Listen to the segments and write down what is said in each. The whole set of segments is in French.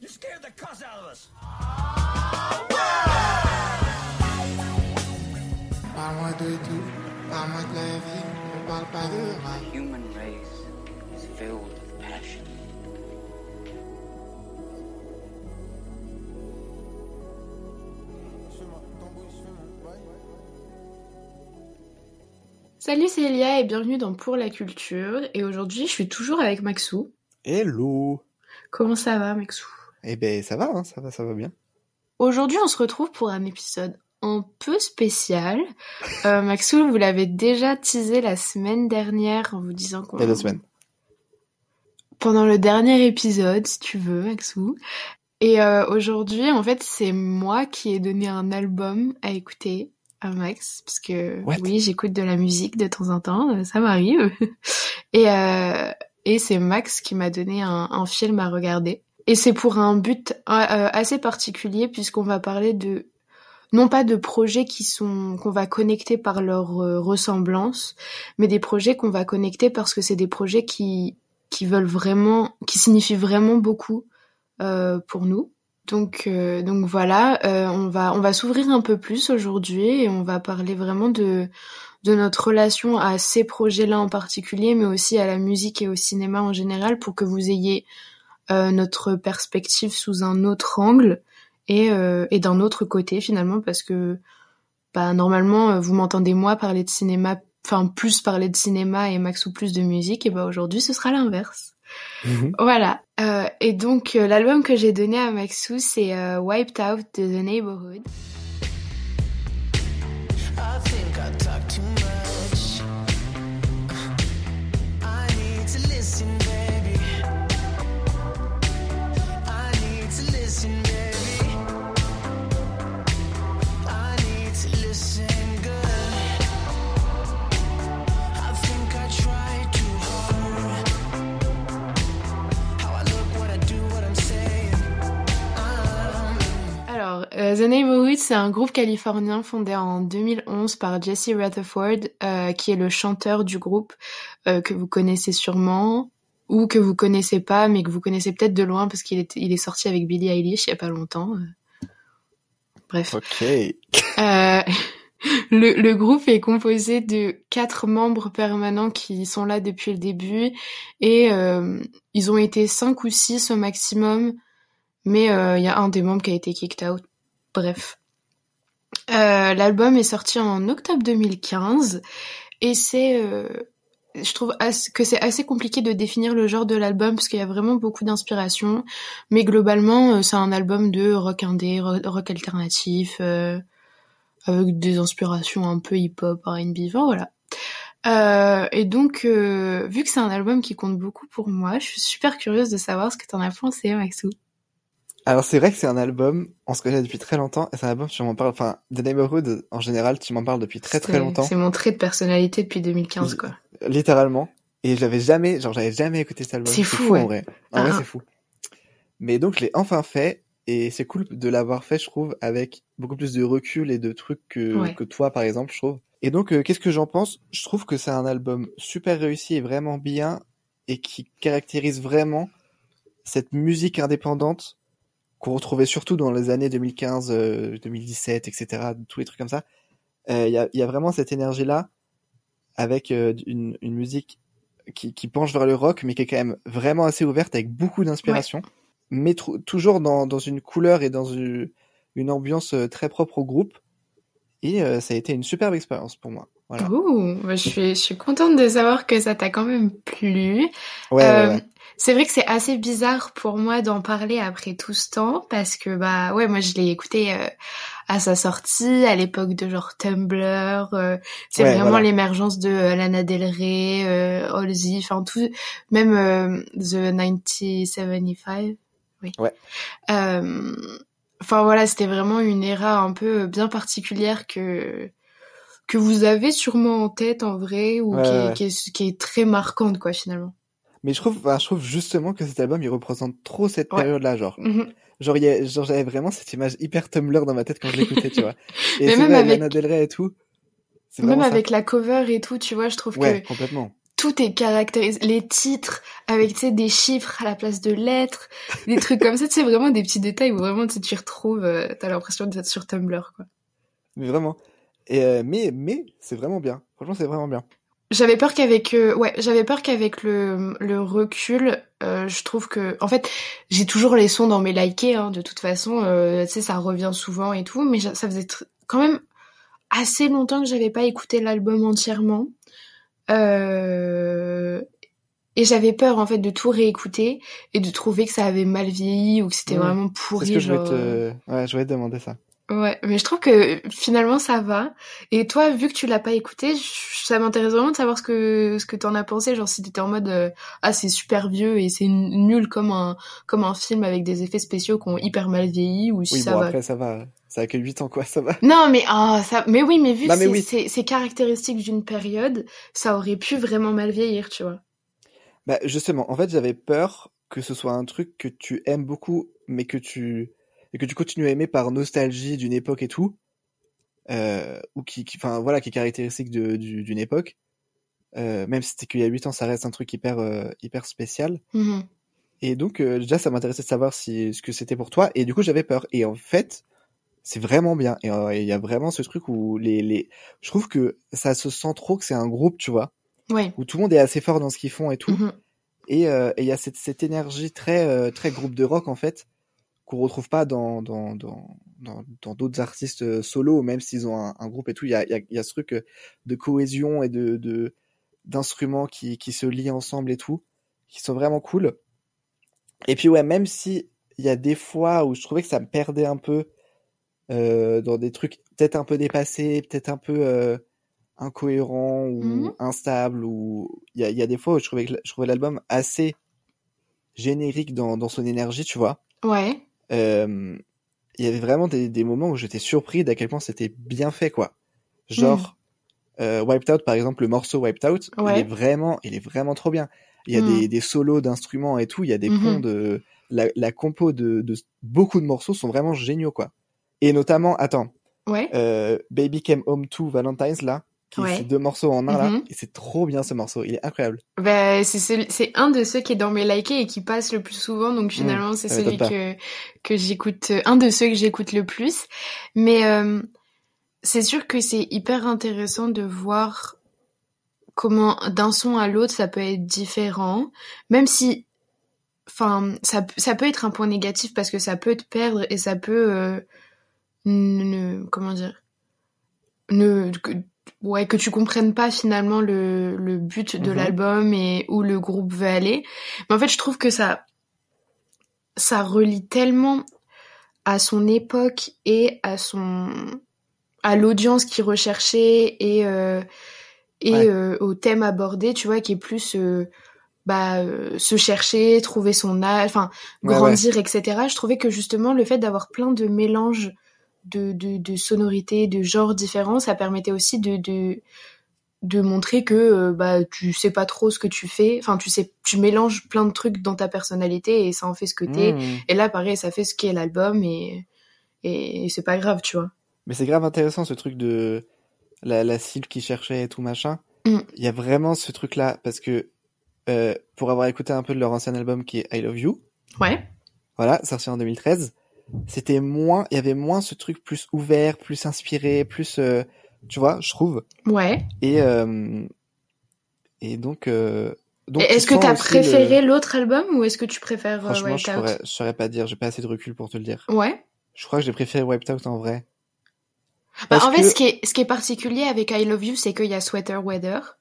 You scared the cuss out of us. Parle-moi de tout, parle-moi de la vie, ne parle pas de. The human race is filled with passion. Salut, c'est Elia et bienvenue dans Pour la culture. Et aujourd'hui, je suis toujours avec Maxou. Hello Comment ça va, Maxou? Eh ben ça va, hein, ça va, ça va bien. Aujourd'hui, on se retrouve pour un épisode un peu spécial. Euh, Maxou, vous l'avez déjà teasé la semaine dernière en vous disant qu'on... Il y a deux semaines. Pendant le dernier épisode, si tu veux, Maxou. Et euh, aujourd'hui, en fait, c'est moi qui ai donné un album à écouter à Max, parce que What? oui, j'écoute de la musique de temps en temps, euh, ça m'arrive. et euh, et c'est Max qui m'a donné un, un film à regarder. Et c'est pour un but euh, euh, assez particulier, puisqu'on va parler de non pas de projets qui sont qu'on va connecter par leur euh, ressemblance, mais des projets qu'on va connecter parce que c'est des projets qui qui veulent vraiment, qui signifient vraiment beaucoup euh, pour nous. Donc euh, donc voilà, on va on va s'ouvrir un peu plus aujourd'hui et on va parler vraiment de de notre relation à ces projets-là en particulier, mais aussi à la musique et au cinéma en général, pour que vous ayez notre perspective sous un autre angle et, euh, et d'un autre côté finalement, parce que bah, normalement euh, vous m'entendez moi parler de cinéma, enfin plus parler de cinéma et Max ou plus de musique, et bah aujourd'hui ce sera l'inverse. Mhm. Voilà. Euh, et donc euh, l'album que j'ai donné à Maxou, c'est euh, Wiped Out de The Neighborhood. I think I Alors, euh, The Neighborhood, c'est un groupe californien fondé en 2011 par Jesse Rutherford, euh, qui est le chanteur du groupe euh, que vous connaissez sûrement ou que vous connaissez pas, mais que vous connaissez peut-être de loin parce qu'il est, il est sorti avec Billie Eilish il y a pas longtemps. Bref. Ok. Le, le groupe est composé de quatre membres permanents qui sont là depuis le début et ils ont été cinq ou six au maximum, mais euh, il y a un des membres qui a été kicked out. Bref. Euh, L'album est sorti en octobre 2015 et c'est, euh, je trouve que c'est assez compliqué de définir le genre de l'album parce qu'il y a vraiment beaucoup d'inspiration, mais globalement euh, c'est un album de rock indé, ro- rock alternatif. avec des inspirations un peu hip-hop, R&B, voilà. Euh, et donc, euh, vu que c'est un album qui compte beaucoup pour moi, je suis super curieuse de savoir ce que t'en as pensé, Maxou. Alors c'est vrai que c'est un album, on se connaît depuis très longtemps, et c'est un album, tu m'en parles, enfin, The Neighborhood, en général, tu m'en parles depuis très très longtemps, C'est mon trait de personnalité depuis 2015, quoi. littéralement, et j'avais jamais, genre j'avais jamais écouté cet album. C'est fou, ouais. en vrai. En vrai Ah. c'est fou. Mais donc je l'ai enfin fait, et c'est cool de l'avoir fait, je trouve, avec beaucoup plus de recul et de trucs que, Ouais. que toi, par exemple, je trouve. Et donc, euh, qu'est-ce que j'en pense? Je trouve que c'est un album super réussi et vraiment bien, et qui caractérise vraiment cette musique indépendante qu'on retrouvait surtout dans les années 2015, euh, 2017, etc., tous les trucs comme ça. Euh, Il y, a, y a vraiment cette énergie-là, avec euh, une, une musique qui, qui penche vers le rock, mais qui est quand même vraiment assez ouverte, avec beaucoup d'inspiration, mais toujours dans, dans une couleur et dans une, une ambiance euh, très propre au groupe. Et euh, ça a été une superbe expérience pour moi. Voilà. Ouh, bah, je suis, je suis contente de savoir que ça t'a quand même plu. Ouais, Euh, ouais, ouais. C'est vrai que c'est assez bizarre pour moi d'en parler après tout ce temps parce que bah ouais moi je l'ai écouté euh, à sa sortie à l'époque de genre Tumblr euh, c'est Ouais, vraiment voilà. l'émergence de euh, Lana Del Rey euh, Halsey enfin tout même euh, The 1975 oui Ouais. Euh, enfin voilà c'était vraiment une era un peu bien particulière que que vous avez sûrement en tête en vrai ou Ouais, qui, est, ouais. qui, est, qui est très marquante quoi finalement Mais je trouve, enfin, je trouve justement que cet album, il représente trop cette Ouais. période-là, genre. Mhm. Genre, il y a- genre, j'avais vraiment cette image hyper Tumblr dans ma tête quand je l'écoutais, tu vois. Et Mais c'est même avec- Lana Del Rey et tout. C'est Même avec la cover et tout, tu vois, je trouve que complètement. tout est caractérisé. Les titres avec, tu sais, des chiffres à la place de lettres, des trucs comme ça, tu sais, vraiment des petits détails où vraiment tu t'y retrouves, euh, t'as l'impression d'être sur Tumblr, quoi. Mais vraiment. Et euh, mais mais c'est vraiment bien. Franchement, c'est vraiment bien. J'avais peur qu'avec euh, ouais, j'avais peur qu'avec le, le recul, euh, je trouve que en fait, j'ai toujours les sons dans mes likés hein, de toute façon, euh, tu sais ça revient souvent et tout, mais ça faisait quand même assez longtemps que j'avais pas écouté l'album entièrement. Et j'avais peur en fait de tout réécouter et de trouver que ça avait mal vieilli ou que c'était vraiment C'est pourri ce que je voulais te ouais, je voulais te demander ça. Ouais, mais je trouve que finalement ça va. Et toi, vu que tu l'as pas écouté, ça m'intéresse vraiment de savoir ce que ce que t'en as pensé. Genre si t'étais en mode euh, ah c'est super vieux et c'est nul comme un comme un film avec des effets spéciaux qui ont hyper mal vieilli ou si Oui, ça bon va. après ça va. Ça a que 8 ans quoi, ça va. Non mais ah ça mais oui mais vu Non, mais c'est oui. c'est caractéristique d'une période, ça aurait pu vraiment mal vieillir, tu vois. Bah justement, en fait, j'avais peur que ce soit un truc que tu aimes beaucoup mais que tu et que tu continues à aimer par nostalgie d'une époque et tout. Euh, ou qui qui enfin voilà, qui est caractéristique du- d'une époque. Euh, même si c'était qu'il y a 8 ans, ça reste un truc hyper euh, hyper spécial. Mhm. Et donc, euh, déjà, ça m'intéressait de savoir si, ce que c'était pour toi. Et du coup, j'avais peur. Et en fait, c'est vraiment bien. Et euh, il y a vraiment ce truc où les, les, je trouve que ça se sent trop que c'est un groupe, tu vois, Ouais. où tout le monde est assez fort dans ce qu'ils font et tout. Mhm. Et et il y a cette, cette énergie très, très groupe de rock, en fait, qu'on retrouve pas dans, dans, dans, dans, d'autres artistes euh, solo, même s'ils ont un, un groupe et tout. Il y a, il y a, y a ce truc euh, de cohésion et de, de, d'instruments qui, qui se lient ensemble et tout, qui sont vraiment cool. Et puis ouais, même si il y a des fois où je trouvais que ça me perdait un peu euh, dans des trucs peut-être un peu dépassés, peut-être un peu euh, incohérents ou Mhm. instables, ou il y a, il y a des fois où je trouvais que je trouvais l'album assez générique dans, dans son énergie, tu vois. Ouais. Euh, il y avait vraiment des, des moments où j'étais surpris d'à quel point c'était bien fait, quoi. Genre, euh, Wiped Out, par exemple, le morceau Wiped Out, il est vraiment, il est vraiment trop bien. Il y a Mm. des, des solos d'instruments et tout, il y a des Mhm. ponts de, la, la compo de, de beaucoup de morceaux sont vraiment géniaux, quoi. Et notamment, attends, Ouais. euh, Baby Came Home to Valentine's, là, qui Ouais. deux morceaux en un, là, Mhm. et c'est trop bien ce morceau, il est incroyable. Bah, c'est un de ceux qui est dans mes likés et qui passe le plus souvent, donc finalement c'est celui que que j'écoute, un de ceux que j'écoute le plus. Mais euh, c'est sûr que c'est hyper intéressant de voir comment d'un son à l'autre ça peut être différent, même si, enfin, ça ça peut être un point négatif parce que ça peut te perdre et ça peut, euh, ne, comment dire, ne ouais que tu comprennes pas finalement le, le but de Mhm. l'album et où le groupe veut aller mais en fait je trouve que ça ça relie tellement à son époque et à son à l'audience qui recherchait et euh, et Ouais. euh, au thème abordé tu vois qui est plus euh, bah se chercher trouver son âge enfin Ouais, grandir etc je trouvais que justement le fait d'avoir plein de mélanges de, de, de sonorités, de genres différents, ça permettait aussi de, de, de montrer que euh, bah tu sais pas trop ce que tu fais, enfin tu sais tu mélanges plein de trucs dans ta personnalité et ça en fait ce que t'es. Mm. Et là pareil, ça fait ce qu'est l'album et et c'est pas grave, tu vois. Mais c'est grave intéressant ce truc de la, la cible qui cherchait et tout machin. Mm. Il y a vraiment ce truc-là parce que euh, pour avoir écouté un peu de leur ancien album qui est I Love You, Ouais. voilà, sorti en 2013, c'était moins, il y avait moins ce truc plus ouvert, plus inspiré, plus, euh, tu vois, je trouve. Ouais. Et euh, et donc, euh, donc est-ce que t'as préféré le- l'autre album ou est-ce que tu préfères euh, Franchement, Wiped je Out saurais, je saurais pas dire, j'ai pas assez de recul pour te le dire. Ouais. Je crois que j'ai préféré Wiped Out en vrai. Bah, en fait, que- ce qui est, ce qui est particulier avec I Love You, c'est qu'il y a Sweater Weather,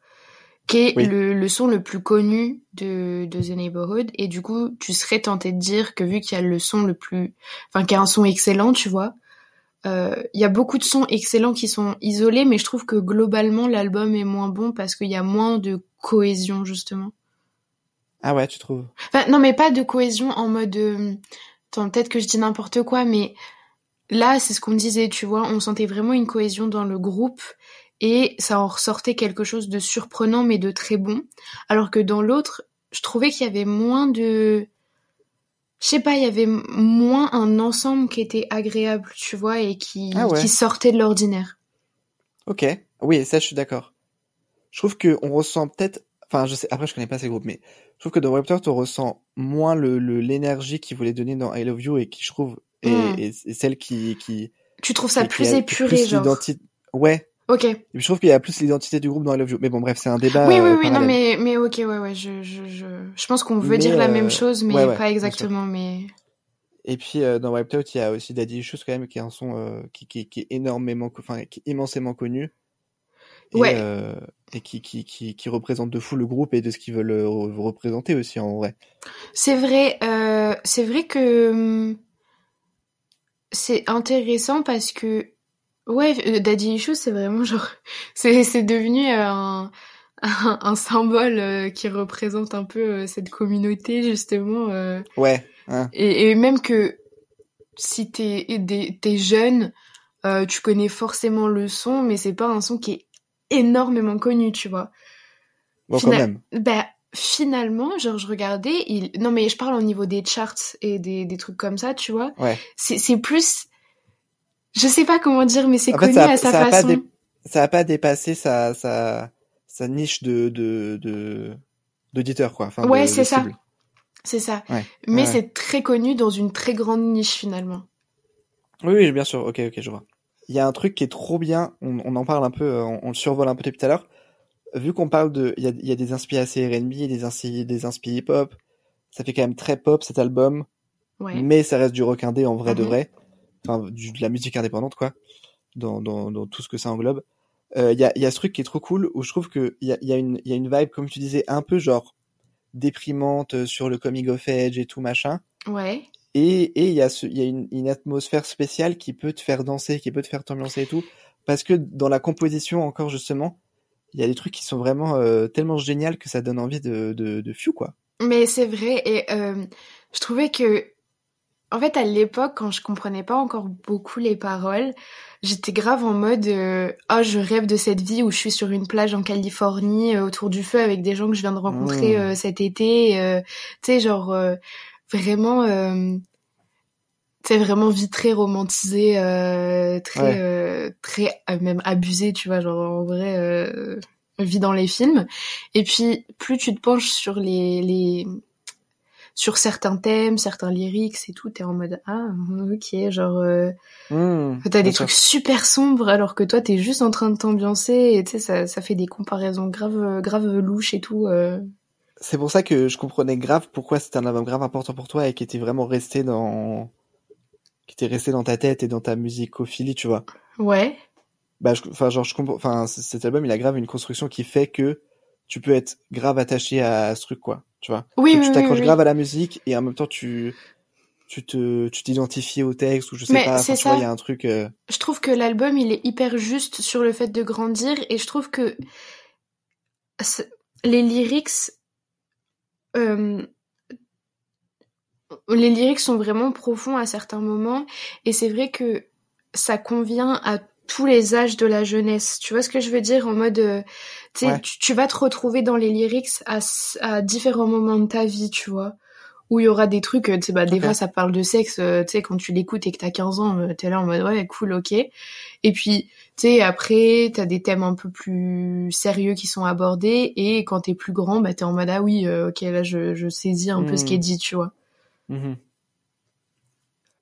qui est Oui. le, le son le plus connu de, de The Neighborhood. Et du coup, tu serais tenté de dire que vu qu'il y a le son le plus, enfin, qu'il y a un son excellent, tu vois, euh, il y a beaucoup de sons excellents qui sont isolés, mais je trouve que globalement, l'album est moins bon parce qu'il y a moins de cohésion, justement. Ah ouais, tu trouves? Enfin, non, mais pas de cohésion en mode. euh, Attends, peut-être que je dis n'importe quoi, mais là, c'est ce qu'on disait, tu vois. On sentait vraiment une cohésion dans le groupe et ça en ressortait quelque chose de surprenant, mais de très bon. Alors que dans l'autre, je trouvais qu'il y avait moins de. Je sais pas, il y avait moins un ensemble qui était agréable, tu vois, et qui, Ah ouais. qui sortait de l'ordinaire. Ok, oui, ça je suis d'accord. Je trouve que on ressent peut-être, enfin, je sais, après, je connais pas ces groupes, mais je trouve que dans Raptor, tu ressens moins le, le, l'énergie qu'ils voulaient donner dans I Love You et qui, je trouve, est, Mm. est- est celle qui, qui, Tu trouves ça qui- plus épuré, plus genre. Ouais. Ok. Et puis, je trouve qu'il y a plus l'identité du groupe dans I Love You. Mais bon, bref, c'est un débat. oui, oui, euh, oui, non, mais, mais ok, ouais, ouais, je, je, je, je pense qu'on veut Mais, dire la euh, même chose, mais ouais, ouais, pas exactement, mais. Et puis euh, dans Wiped Out, il y a aussi Daddy Issues quand même qui est un son euh, qui, qui, qui est énormément, enfin qui est immensément connu. Et, Ouais. euh, et qui, qui, qui, qui représente de fou le groupe et de ce qu'ils veulent re- représenter aussi en vrai. C'est vrai, c'est vrai que hum, c'est intéressant parce que ouais, euh, Daddy Issues, c'est vraiment genre, c'est c'est devenu euh, un, un un symbole euh, qui représente un peu euh, cette communauté justement. euh, Ouais, hein. et, et même que si t'es t'es jeune, tu connais forcément le son, mais c'est pas un son qui est énormément connu, tu vois. Bon Fina- quand même. Bah, finalement, genre, je regardais, il... non, mais je parle au niveau des charts et des, des trucs comme ça, tu vois. Ouais. C'est c'est plus. Je sais pas comment dire, mais c'est fait, connu ça à sa ça a pas façon. Ça a pas dépassé sa, sa, sa niche de, de, de, d'auditeur quoi. Enfin, de- Ouais, de c'est ça. C'est ça. Ouais. Mais Ouais. c'est très connu dans une très grande niche, finalement. Oui, oui, bien sûr. Ok, ok, je vois. Il y a un truc qui est trop bien. On, on en parle un peu, euh, on, on le survole un peu depuis tout à l'heure. Vu qu'on parle de, il y a, y a des inspirations R&B, des inspi, des inspi hip-hop. Ça fait quand même très pop cet album, Ouais. mais ça reste du rock indé en vrai de Mhm. vrai. Enfin, du, de la musique indépendante quoi, dans, dans, dans tout ce que ça englobe. Euh, Il y a, il y a ce truc qui est trop cool où je trouve que il y a, y a une, il y a une vibe comme tu disais un peu genre déprimante euh, sur le coming of age et tout machin. Ouais. Et et il y a ce, il y a une, une atmosphère spéciale qui peut te faire danser, qui peut te faire t'ambiancer et tout, parce que dans la composition encore justement, il y a des trucs qui sont vraiment euh, tellement géniaux que ça donne envie de de, de quoi. Mais c'est vrai, et euh, je trouvais que, en fait, à l'époque, quand je comprenais pas encore beaucoup les paroles, j'étais grave en mode, euh, oh, je rêve de cette vie où je suis sur une plage en Californie, euh, autour du feu, avec des gens que je viens de rencontrer Mmh. euh, cet été, euh, tu sais, genre, euh, vraiment, euh, tu sais, vraiment vie très romantisée, euh, très, Ouais. euh, très, euh, même abusée, tu vois, genre, en vrai, euh, vie dans les films. Et puis, plus tu te penches sur les, les, sur certains thèmes, certains lyrics et tout, t'es en mode, ah, ok, genre, euh, Mmh, t'as des trucs super sombres alors que toi, t'es juste en train de t'ambiancer et tu sais, ça, ça fait des comparaisons grave, grave louches et tout, euh. C'est pour ça que je comprenais grave pourquoi c'était un album grave important pour toi et qui était vraiment resté dans, qui était resté dans ta tête et dans ta musicophilie, tu vois. Ouais. Bah, enfin, genre, je comprends, enfin, cet album, il a grave une construction qui fait que tu peux être grave attaché à ce truc, quoi, tu vois. Oui, oui, tu t'accroches oui. grave à la musique et en même temps, tu, tu te, tu t'identifies au texte ou je sais Mais pas, enfin, c'est tu vois, ça. il y a un truc, euh, Je trouve que l'album, il est hyper juste sur le fait de grandir et je trouve que les lyrics, euh, les lyrics sont vraiment profonds à certains moments et c'est vrai que ça convient à tous les âges de la jeunesse. Tu vois ce que je veux dire? En mode, euh, tu sais, Ouais. tu, tu vas te retrouver dans les lyrics à, différents moments de ta vie, tu vois. Où il y aura des trucs, euh, tu sais, bah, des fois ça parle de sexe, euh, tu sais, quand tu l'écoutes et que t'as 15 ans, euh, t'es là en mode, ouais, cool, ok. Et puis, tu sais, après, t'as des thèmes un peu plus sérieux qui sont abordés, et quand t'es plus grand, bah, t'es en mode, ah oui, ok, là, je, je saisis un peu ce qui est Hmm. dit, tu vois. mhm.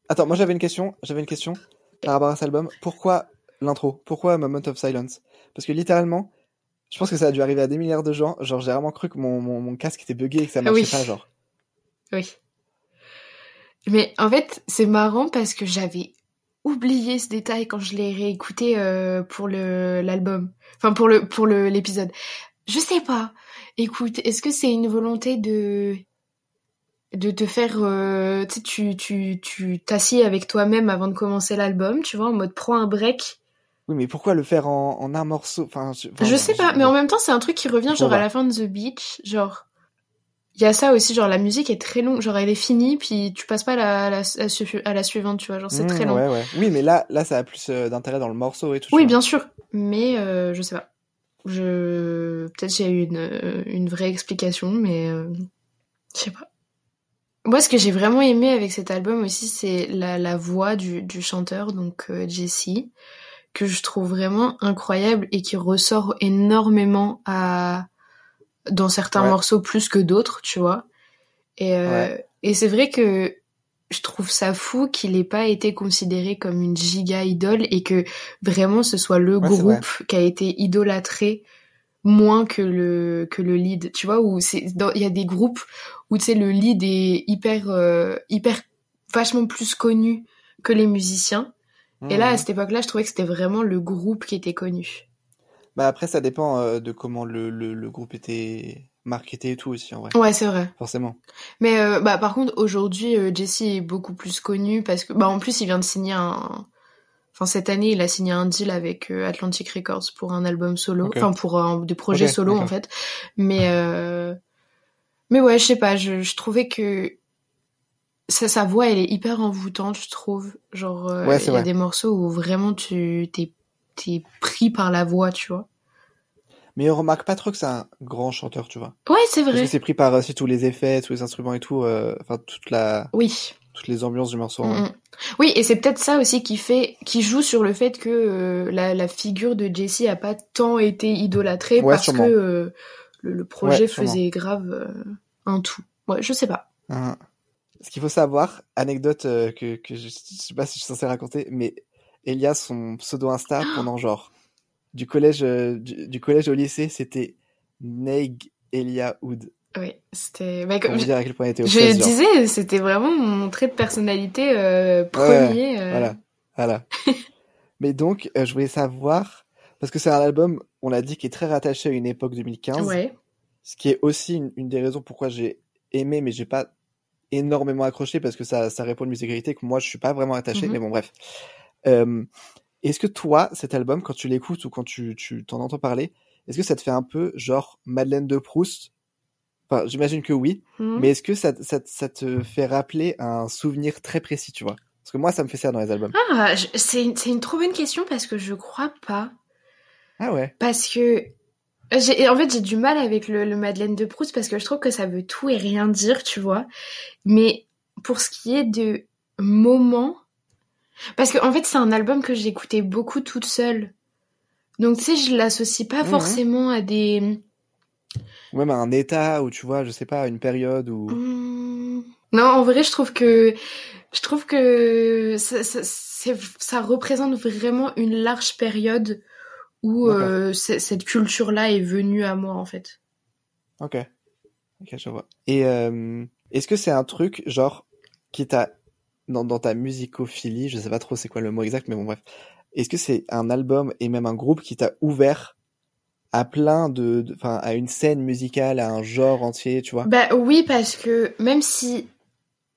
Attends, moi j'avais une question, j'avais une question par rapport à cet album. Pourquoi l'intro? Pourquoi Moment of Silence? Parce que littéralement, je pense que ça a dû arriver à des milliards de gens. Genre, j'ai vraiment cru que mon, mon, mon casque était buggé et que ça marchait Oui. pas, genre. Oui. Mais en fait, c'est marrant parce que j'avais oublié ce détail quand je l'ai réécouté euh, pour le l'album. Enfin pour le pour le l'épisode. Je sais pas. Écoute, est-ce que c'est une volonté de de te faire euh, tu tu tu t'assieds avec toi-même avant de commencer l'album, tu vois, en mode prends un break. Oui, mais pourquoi le faire en, en un morceau? Enfin, je, enfin, je sais pas, mais en même temps, c'est un truc qui revient genre à la fin de The Beach, genre il y a ça aussi, genre la musique est très longue, genre elle est finie, puis tu passes pas à la, à la, à suivante, tu vois, genre c'est Mmh, très long. Ouais, ouais. Oui, mais là, là, ça a plus euh, d'intérêt dans le morceau et tout. Oui, bien sûr, mais euh, je sais pas. Je peut-être j'ai eu une euh, une vraie explication, mais euh, je sais pas. Moi, ce que j'ai vraiment aimé avec cet album aussi, c'est la, la voix du, du chanteur, donc euh, Jesse, que je trouve vraiment incroyable et qui ressort énormément à dans certains Ouais. morceaux plus que d'autres, tu vois. Et, euh, Ouais. et c'est vrai que je trouve ça fou qu'il ait pas été considéré comme une giga idole et que vraiment ce soit le Ouais, groupe qui a été idolâtré moins que le que le lead tu vois où c'est il y a des groupes où tu sais le lead est hyper euh, hyper vachement plus connu que les musiciens et là à Mhm. cette époque-là je trouvais que c'était vraiment le groupe qui était connu Bah après, ça dépend euh, de comment le, le, le groupe était marketé et tout aussi, en vrai. ouais c'est vrai Forcément. mais euh, bah par contre aujourd'hui euh, Jesse est beaucoup plus connu parce que bah en plus il vient de signer un Enfin, cette année, il a signé un deal avec Atlantic Records pour un album solo, enfin pour un, des projets solo en fait. Mais mais ouais, je sais pas, je, je trouvais que sa, sa voix, elle est hyper envoûtante, je trouve. Genre, euh, Ouais, il y a vrai. des morceaux où vraiment tu t'es t'es pris par la voix, tu vois. Mais on remarque pas trop que c'est un grand chanteur, tu vois. Ouais, c'est Parce vrai. que c'est pris par aussi tous les effets, tous les instruments et tout, euh, enfin toute la, Oui. toutes les ambiances du morceau. Mm. Oui, et c'est peut-être ça aussi qui fait, qui joue sur le fait que euh, la, la figure de Jessie a pas tant été idolâtrée Ouais, parce sûrement. que euh, le, le projet Ouais, faisait grave euh, un tout. Ouais, je sais pas. Hein. Ce qu'il faut savoir, anecdote euh, que, que je, je sais pas si je suis censé raconter, mais Elia, son pseudo Insta pendant genre du collège, euh, du, du collège au lycée, c'était Neig Elia Hood. Oui, c'était. bah, comme dire à quel point était je genre. disais, c'était vraiment mon trait de personnalité euh, premier. Voilà, voilà. Mais donc, je voulais savoir, parce que c'est un album, on l'a dit, qui est très rattaché à une époque 2015, Ouais. ce qui est aussi une, une des raisons pourquoi j'ai aimé, mais j'ai pas énormément accroché, parce que ça, ça répond à une musicalité que moi, je suis pas vraiment attaché, Mhm. mais bon, bref. Euh, est-ce que toi, cet album, quand tu l'écoutes ou quand tu, tu t'en entends parler, est-ce que ça te fait un peu genre Madeleine de Proust? Enfin, j'imagine que oui, Mhm. mais est-ce que ça, ça, ça te fait rappeler un souvenir très précis, tu vois? Parce que moi, ça me fait ça dans les albums. Ah, c'est une, une trop bonne question parce que je crois pas. Ah ouais Parce que en fait, j'ai du mal avec le, le Madeleine de Proust parce que je trouve que ça veut tout et rien dire, tu vois. Mais pour ce qui est de moments, parce que en fait, c'est un album que j'écoutais beaucoup toute seule. Donc, tu sais, je l'associe pas forcément à des. Ou même à un état où tu vois, je sais pas, à une période où. Hmm. Non, en vrai, je trouve que je trouve que ça, ça, c'est- ça représente vraiment une large période où euh, cette culture-là est venue à moi, en fait. Ok. Ok, je vois. Et euh, est-ce que c'est un truc, genre, qui t'a. Dans, dans ta musicophilie, je sais pas trop c'est quoi le mot exact, mais bon, bref. Est-ce que c'est un album et même un groupe qui t'a ouvert à plein de. de- Enfin, à une scène musicale, à un genre entier, tu vois? Bah oui, parce que même si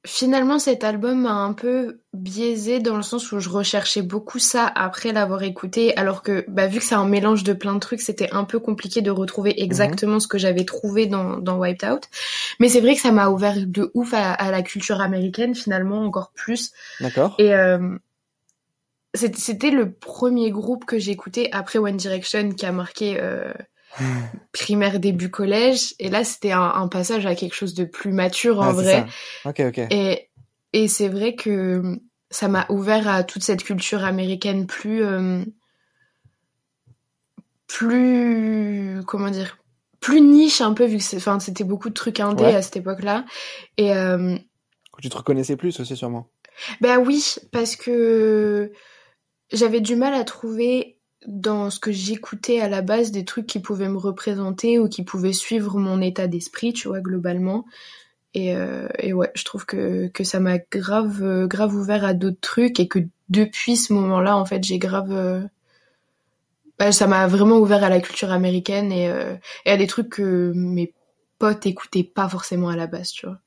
finalement cet album m'a un peu biaisé dans le sens où je recherchais beaucoup ça après l'avoir écouté, alors que bah, vu que c'est un mélange de plein de trucs, c'était un peu compliqué de retrouver exactement ce que j'avais trouvé dans, dans Wiped Out. Mais c'est vrai que ça m'a ouvert de ouf à, à la culture américaine finalement, encore plus. D'accord Et euh, c'était le premier groupe que j'écoutais après One Direction qui a marqué euh, primaire début collège. Et là, c'était un, un passage à quelque chose de plus mature en Ah, vrai. ça. Ok, ok. Et, et c'est vrai que ça m'a ouvert à toute cette culture américaine plus... euh, plus... comment dire plus niche un peu vu que enfin, c'était beaucoup de trucs indés Ouais. à cette époque-là. Et, euh, tu te reconnaissais plus aussi, sûrement. bah oui, parce que j'avais du mal à trouver dans ce que j'écoutais à la base des trucs qui pouvaient me représenter ou qui pouvaient suivre mon état d'esprit, tu vois, globalement. Et, euh, et ouais, je trouve que, que ça m'a grave, euh, grave ouvert à d'autres trucs et que depuis ce moment-là, en fait, j'ai grave... euh, bah, ça m'a vraiment ouvert à la culture américaine et, euh, et à des trucs que mes potes écoutaient pas forcément à la base, tu vois.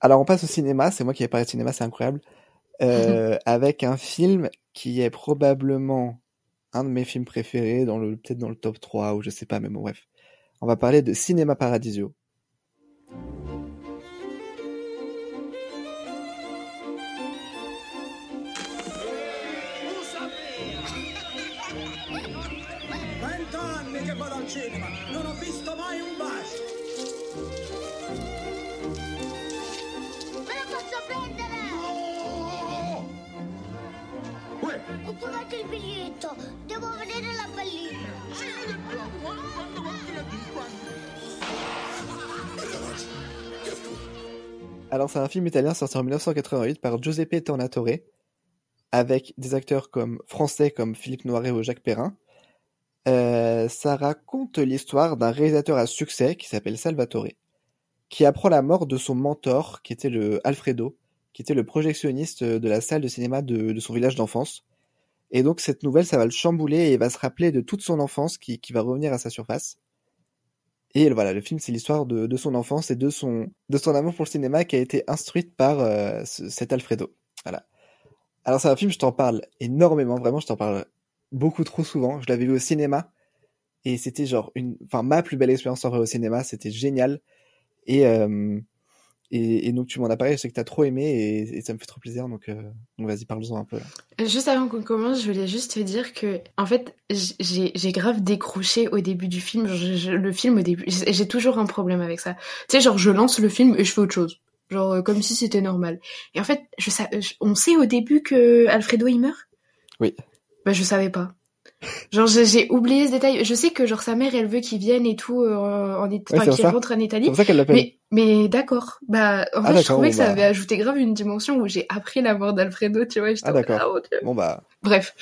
Alors on passe au cinéma, c'est moi qui ai parlé de cinéma, c'est incroyable. Euh, avec un film qui est probablement un de mes films préférés, dans le peut-être dans le top 3 ou je sais pas, mais bon bref. On va parler de Cinéma Paradiso. Non ho visto mai un bacio. Me la posso prendere! Alors c'est un film italien sorti en 1988 par Giuseppe Tornatore, avec des acteurs comme français comme Philippe Noiret ou Jacques Perrin. Euh, ça raconte l'histoire d'un réalisateur à succès qui s'appelle Salvatore, qui apprend la mort de son mentor, qui était le Alfredo, qui était le projectionniste de la salle de cinéma de son village d'enfance, et donc cette nouvelle, ça va le chambouler et il va se rappeler de toute son enfance qui, qui va revenir à sa surface. Et voilà, le film, c'est l'histoire de, de son enfance et de son, de son amour pour le cinéma qui a été instruite par euh, ce- cet Alfredo. Voilà. Alors c'est un film, je t'en parle énormément, vraiment, je t'en parle beaucoup trop souvent. Je l'avais vu au cinéma et c'était genre une, enfin ma plus belle expérience en vrai au cinéma, c'était génial. Et euh, et, et donc tu m'en as parlé, je sais que t'as trop aimé et, et ça me fait trop plaisir. Donc, euh, donc vas-y, parle-en un peu. là. Juste avant qu'on commence, je voulais juste te dire que, en fait, j'ai j'ai grave décroché au début du film. Je- je- le film au début, j'ai toujours un problème avec ça. Tu sais, genre, je lance le film et je fais autre chose. Genre, euh, comme si c'était normal. Et en fait, je- on sait au début que Alfredo il meurt? Oui. Bah, je savais pas. Genre, j'ai oublié ce détail. Je sais que, genre, sa mère, elle veut qu'il vienne et tout, euh, en, It- Ouais, enfin, c'est qu'il rentre en C'est Italie. pour ça qu'elle l'appelle. Mais, mais d'accord. Bah, en Ah, fait, je trouvais bon, que ça bah. avait ajouté grave une dimension où j'ai appris la mort d'Alfredo, tu vois. Ah, d'accord. Dieu. Bon bah, Bref,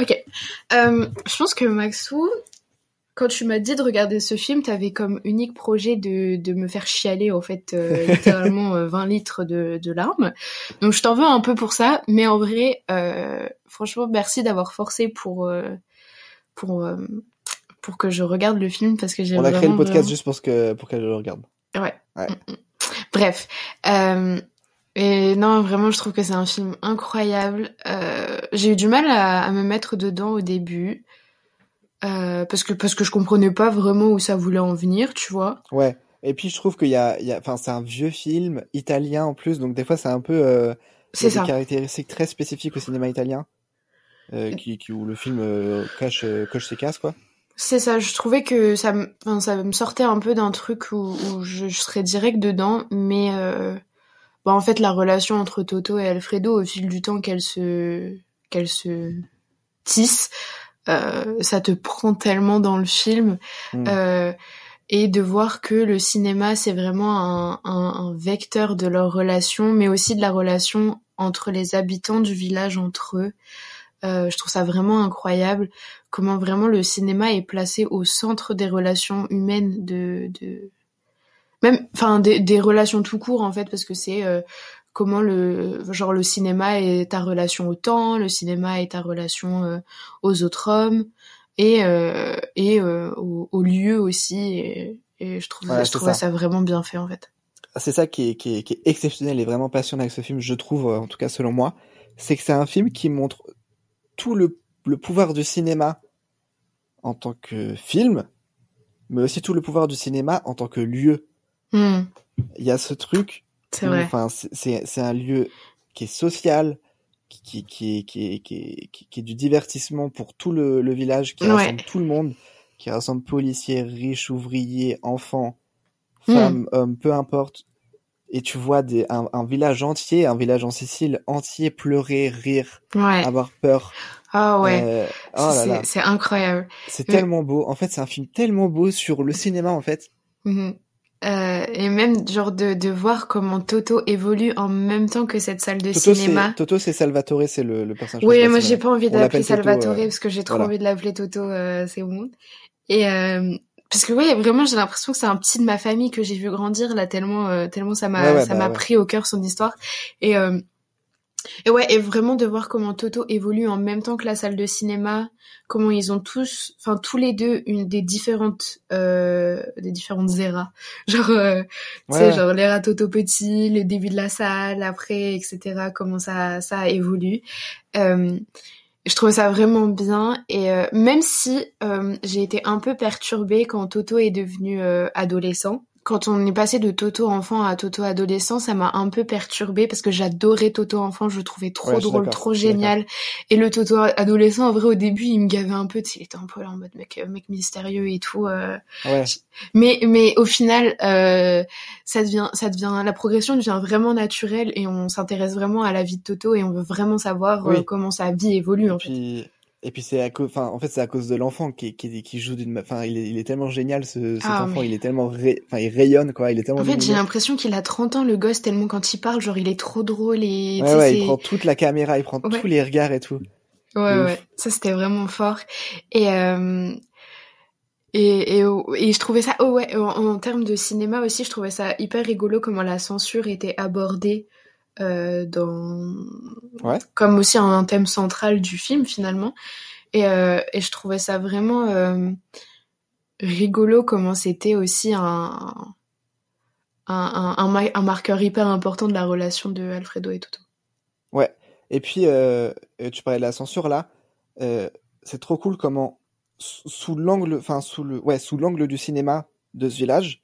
ok. Euh, je pense que Maxou, quand tu m'as dit de regarder ce film, t'avais comme unique projet de, de me faire chialer, en fait, euh, littéralement euh, 20 litres de, de larmes. Donc je t'en veux un peu pour ça, mais en vrai, euh, franchement, merci d'avoir forcé pour, euh, pour, euh, pour que je regarde le film parce que j'ai on a créé le podcast vraiment- juste pour ce que pour qu'elle le regarde. Ouais. Ouais. Mm, mm. Bref. Euh, et non, vraiment, je trouve que c'est un film incroyable. Euh, j'ai eu du mal à, à me mettre dedans au début. Euh, parce que parce que je comprenais pas vraiment où ça voulait en venir, tu vois. Ouais. Et puis je trouve qu'il y a, il y a, enfin c'est un vieux film italien en plus, donc des fois c'est un peu, euh, C'est des caractéristiques très spécifiques au cinéma italien, qui, qui où le film euh, cache euh, coche ses cases quoi. C'est ça, je trouvais que ça me, enfin, ça me sortait un peu d'un truc où, où je, je serais direct dedans, mais euh, bah, en fait la relation entre Toto et Alfredo au fil du temps qu'elle se qu'elle se tisse, euh, ça te prend tellement dans le film Mm. euh, et de voir que le cinéma c'est vraiment un, un, un vecteur de leur relation, mais aussi de la relation entre les habitants du village entre eux. Euh, je trouve ça vraiment incroyable comment vraiment le cinéma est placé au centre des relations humaines de, de... même enfin des, des relations tout court en fait parce que c'est euh, comment le genre le cinéma est ta relation au temps le cinéma est ta relation euh, aux autres hommes et et au, au lieu aussi et, et je trouve Voilà, je trouvais ça. ça vraiment bien fait en fait C'est ça qui est, qui est, qui est exceptionnel et vraiment passionnant avec ce film, je trouve, en tout cas selon moi, c'est que c'est un film qui montre tout le, le pouvoir du cinéma en tant que film, mais aussi tout le pouvoir du cinéma en tant que lieu. Hmm, Il y a ce truc c'est Enfin, c'est- un lieu qui est social, qui, qui, qui, est, qui, du divertissement pour tout le, le village, qui Ouais. rassemble tout le monde, qui rassemble policiers, riches, ouvriers, enfants, Hmm. femmes, hommes, peu importe. Et tu vois des, un, un village entier, un village en Sicile entier pleurer, rire, ouais avoir peur. ah ouais Euh, oh c'est incroyable c'est Ouais. tellement beau. En fait, c'est un film tellement beau sur le cinéma, en fait. Mhm. Euh, et même genre de, de voir comment Toto évolue en même temps que cette salle de Toto, cinéma. Toto, c'est Salvatore, c'est le, le personnage. Oui, moi j'ai pas envie Toto, Salvatore euh, parce que j'ai trop voilà. envie de l'appeler Toto, euh, c'est bon. Et euh, parce que ouais, vraiment j'ai l'impression que c'est un petit de ma famille que j'ai vu grandir là tellement euh, tellement ça m'a Ouais, ouais, ça bah m'a pris au cœur son histoire. Et euh, et ouais, et vraiment de voir comment Toto évolue en même temps que la salle de cinéma, comment ils ont tous, enfin tous les deux, une des différentes, euh, des différentes eras. Genre, euh, tu sais, Ouais. genre l'ère à Toto petit, le début de la salle, après, etc. Comment ça, ça évolue. Euh, je trouve ça vraiment bien. Et euh, même si euh, j'ai été un peu perturbée quand Toto est devenu euh, adolescent, quand on est passé de Toto enfant à Toto adolescent, ça m'a un peu perturbée parce que j'adorais Toto enfant, je le trouvais trop Ouais, drôle, trop génial. Et le Toto adolescent, en vrai, au début, il me gavait un peu, il était un peu là en mode mec, euh, mec mystérieux et tout. euh. Ouais. Mais, mais au final, euh, ça devient, ça devient, la progression devient vraiment naturelle et on s'intéresse vraiment à la vie de Toto et on veut vraiment savoir euh, comment sa vie évolue en fait. Puis, Et puis c'est à cause, enfin, en fait, c'est à cause de l'enfant qui, qui, qui joue d'une, enfin, il est, il est tellement génial, ce, cet Ah, enfant, mais- il est tellement, enfin, il rayonne, quoi, il est tellement En fait, j'ai l'impression qu'il a 30 ans, le gosse, tellement quand il parle, genre, il est trop drôle et, Ouais, ouais, il prend toute la caméra, il prend Ouais. tous les regards et tout. Ouais, ouf. ouais, ça c'était vraiment fort. Et, euh, et, et, et je trouvais ça, oh ouais, en, en termes de cinéma aussi, je trouvais ça hyper rigolo comment la censure était abordée euh, dans, Ouais. comme aussi un, thème central du film finalement. Et, euh, et je trouvais ça vraiment euh, rigolo comment c'était aussi un, un, un, un, ma- un marqueur hyper important de la relation de Alfredo et Toto. Ouais. Et puis, tu parlais de la censure là. C'est trop cool comment, sous l'angle, enfin sous le, ouais, sous l'angle du cinéma de ce village,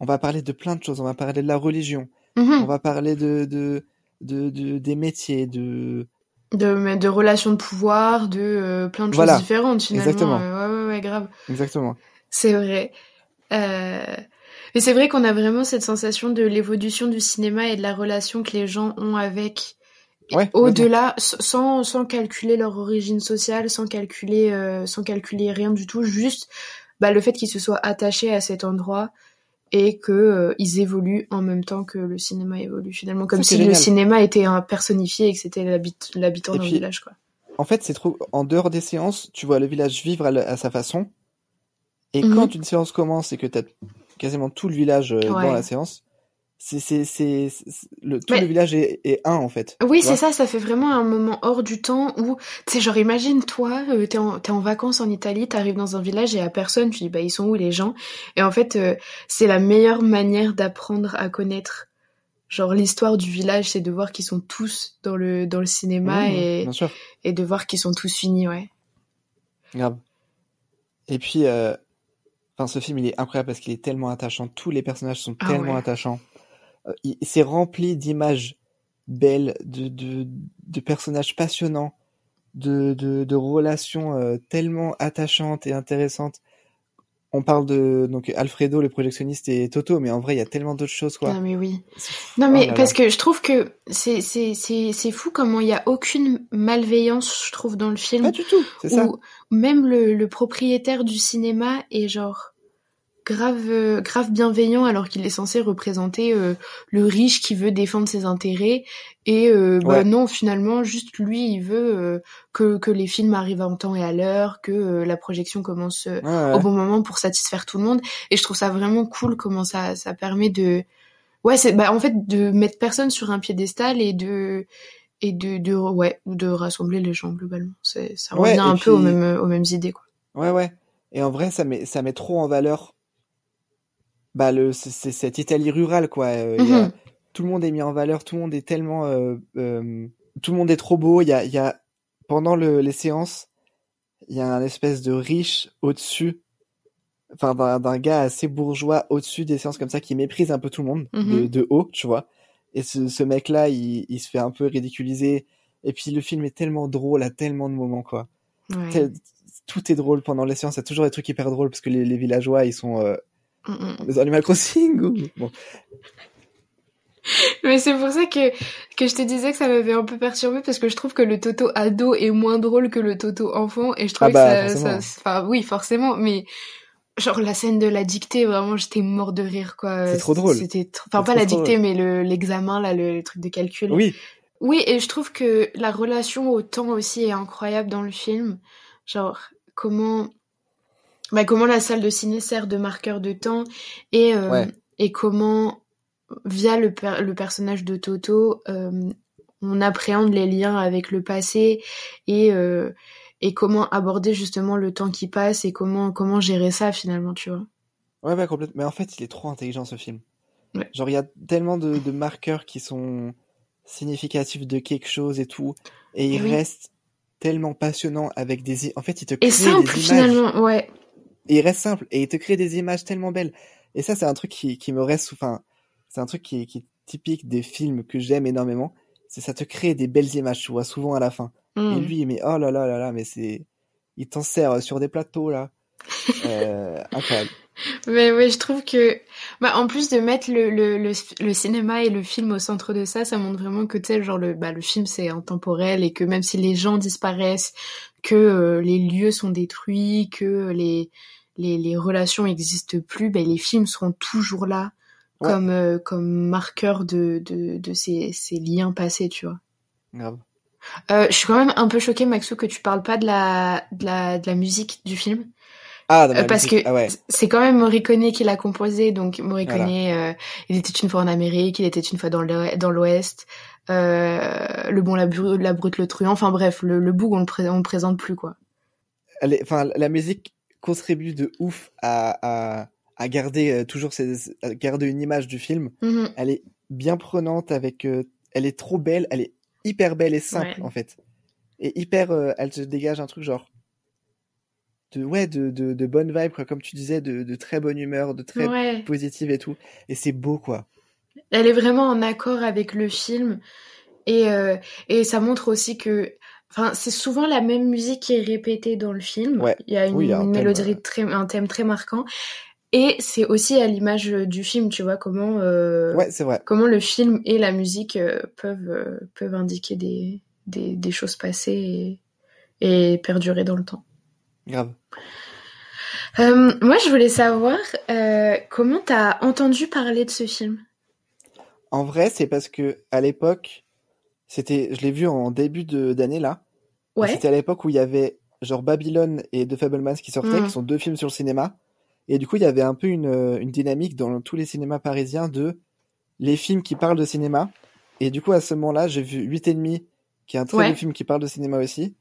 on va parler de plein de choses. On va parler de la religion. Mhm. On va parler de, de, de, de- des métiers, de, de, relations de pouvoir, de euh, plein de Voilà, choses différentes finalement. exactement. Euh, ouais, ouais, ouais, grave. exactement. C'est vrai. Euh... Mais c'est vrai qu'on a vraiment cette sensation de l'évolution du cinéma et de la relation que les gens ont avec. Ouais, Au-delà, sans, sans calculer leur origine sociale, sans calculer, sans calculer rien du tout, juste bah, le fait qu'ils se soient attachés à cet endroit et que euh, ils évoluent en même temps que le cinéma évolue finalement, comme Ça, si le cinéma était un personnifié et que c'était l'habit- l'habitant d'un village quoi. En fait, c'est trop. En dehors des séances, tu vois le village vivre à, sa façon. Et Mhm. quand une séance commence et que t'as quasiment tout le village euh, Ouais. dans la séance, c'est, c'est, le, tout Mais- le village est, est un en fait. Oui, c'est ça, ça fait vraiment un moment hors du temps où, tu sais, genre imagine toi, euh, t'es en, t'es en vacances en Italie, t'arrives dans un village et à personne, tu dis bah ils sont où les gens? Et en fait, euh, c'est la meilleure manière d'apprendre à connaître genre l'histoire du village, c'est de voir qu'ils sont tous dans le dans le cinéma Mmh, et, Bien sûr, et de voir qu'ils sont tous unis, ouais. grave. Et puis, euh, enfin, ce film, il est incroyable parce qu'il est tellement attachant. Tous les personnages sont Ah tellement ouais. attachants. C'est rempli d'images belles, de, de, de personnages passionnants, de, de, relations euh, tellement attachantes et intéressantes. On parle de donc Alfredo, le projectionniste, et Toto, mais en vrai, il y a tellement d'autres choses, quoi. Non mais oui. Non Oh mais là parce là. que je trouve que c'est c'est c'est c'est fou comment il y a aucune malveillance, je trouve dans le film. Pas du tout, c'est ça. même le, le propriétaire du cinéma est genre grave euh, grave bienveillant alors qu'il est censé représenter euh, le riche qui veut défendre ses intérêts. Et euh, bah non finalement juste lui il veut que que les films arrivent en temps et à l'heure que la projection commence Ouais, ouais. au bon moment pour satisfaire tout le monde. Et je trouve ça vraiment cool comment ça ça permet de ouais c'est bah en fait de mettre personne sur un piédestal et de et de, de ouais de rassembler les gens globalement. C'est ça revient un peu aux mêmes aux mêmes idées quoi. Ouais, ouais. Et en vrai, ça met, ça met trop en valeur bah, le, c'est, cette Italie rurale, quoi. Euh, il y a- Mhm. tout le monde est mis en valeur, tout le monde est tellement... euh, euh, tout le monde est trop beau. Il y a, y a, pendant le, les séances, il y a un espèce de riche au-dessus, enfin d'un, gars assez bourgeois au-dessus des séances comme ça qui méprise un peu tout le monde de, Mhm. de haut, tu vois. Et ce, ce mec-là, il, il se fait un peu ridiculiser. Et puis le film est tellement drôle à tellement de moments, quoi. ouais. Tout est drôle pendant les séances. Il y a toujours des trucs hyper drôles parce que les, les villageois, ils sont. Les Animal Crossing. Ou... Bon, mais c'est pour ça que que je te disais que ça m'avait un peu perturbé parce que je trouve que le Toto ado est moins drôle que le Toto enfant et je Ah bah, que ça, forcément. ça enfin oui forcément mais genre la scène de la dictée vraiment j'étais mort de rire quoi C'est trop drôle. c'était enfin pas la dictée mais le l'examen là le, le truc de calcul oui, Oui, et je trouve que la relation au temps aussi est incroyable dans le film. Genre, comment, bah, comment la salle de ciné sert de marqueur de temps et, euh, Ouais. et comment, via le, per- le personnage de Toto, euh, on appréhende les liens avec le passé et, euh, et comment aborder justement le temps qui passe et comment, comment gérer ça finalement, tu vois. ouais, ouais, complètement. Mais en fait, il est trop intelligent ce film. Ouais. Genre, il y a tellement de, de marqueurs qui sont significatifs de quelque chose et tout, et il Oui. reste tellement passionnant avec des. En fait, il te crée Et simple des images. finalement, ouais. Et il reste simple et il te crée des images tellement belles. Et ça, c'est un truc qui, qui me reste. Enfin, c'est un truc qui, qui est typique des films que j'aime énormément. C'est ça te crée des belles images, tu vois, souvent à la fin. Et Mm. lui, mais oh là là là là, mais c'est. Il t'en sert sur des plateaux, là. Euh, incroyable. Mais ouais, je trouve que, bah, en plus de mettre le, le, le, le cinéma et le film au centre de ça, ça montre vraiment que, tu sais, genre, le, bah, le film, c'est intemporel et que même si les gens disparaissent, que euh, les lieux sont détruits, que les, les, les relations existent plus, ben, les films seront toujours là Ouais. comme, euh, comme marqueur de, de, de ces, ces liens passés, tu vois. Grave. Euh, je suis quand même un peu choquée, Maxou, que tu parles pas de la, de la, de la musique du film. Ah, dans Euh, parce musique. que Ah ouais. c'est quand même Morricone qui l'a composé, donc Morricone, euh, il était une fois en Amérique, il était une fois dans l'O- dans l'Ouest, euh, le bon, la, bru- la brute, le truand, enfin bref, le, le boug on le, pré- on le présente plus quoi. Elle est- Enfin, la musique contribue de ouf à, à, à garder euh, toujours ces, à garder une image du film. Mhm. Elle est bien prenante avec, elle est trop belle, elle est hyper belle et simple Ouais. en fait. Et hyper, elle te dégage un truc genre de ouais de, de, de bonne vibe comme tu disais, de, de très bonne humeur, de très Ouais. positive et tout. Et c'est beau quoi. Elle est vraiment en accord avec le film et euh, et ça montre aussi que enfin c'est souvent la même musique qui est répétée dans le film. Ouais. Il y a une, Oui, il y a un une thème, mélodie euh. très un thème très marquant et c'est aussi à l'image du film, tu vois comment euh, Ouais, c'est vrai. comment le film et la musique euh, peuvent euh, peuvent indiquer des des, des choses passées et, et perdurer dans le temps. Grave. Euh, moi, je voulais savoir euh, comment t'as entendu parler de ce film? En vrai, c'est parce que à l'époque, c'était, je l'ai vu en début d'année là. Ouais. C'était à l'époque où il y avait genre Babylone et The Fablemans qui sortaient, Mm. qui sont deux films sur le cinéma. Et du coup, il y avait un peu une, euh, une dynamique dans tous les cinémas parisiens de les films qui parlent de cinéma. Et du coup, à ce moment-là, j'ai vu 8 et demi, qui est un très Ouais. beau film qui parle de cinéma aussi,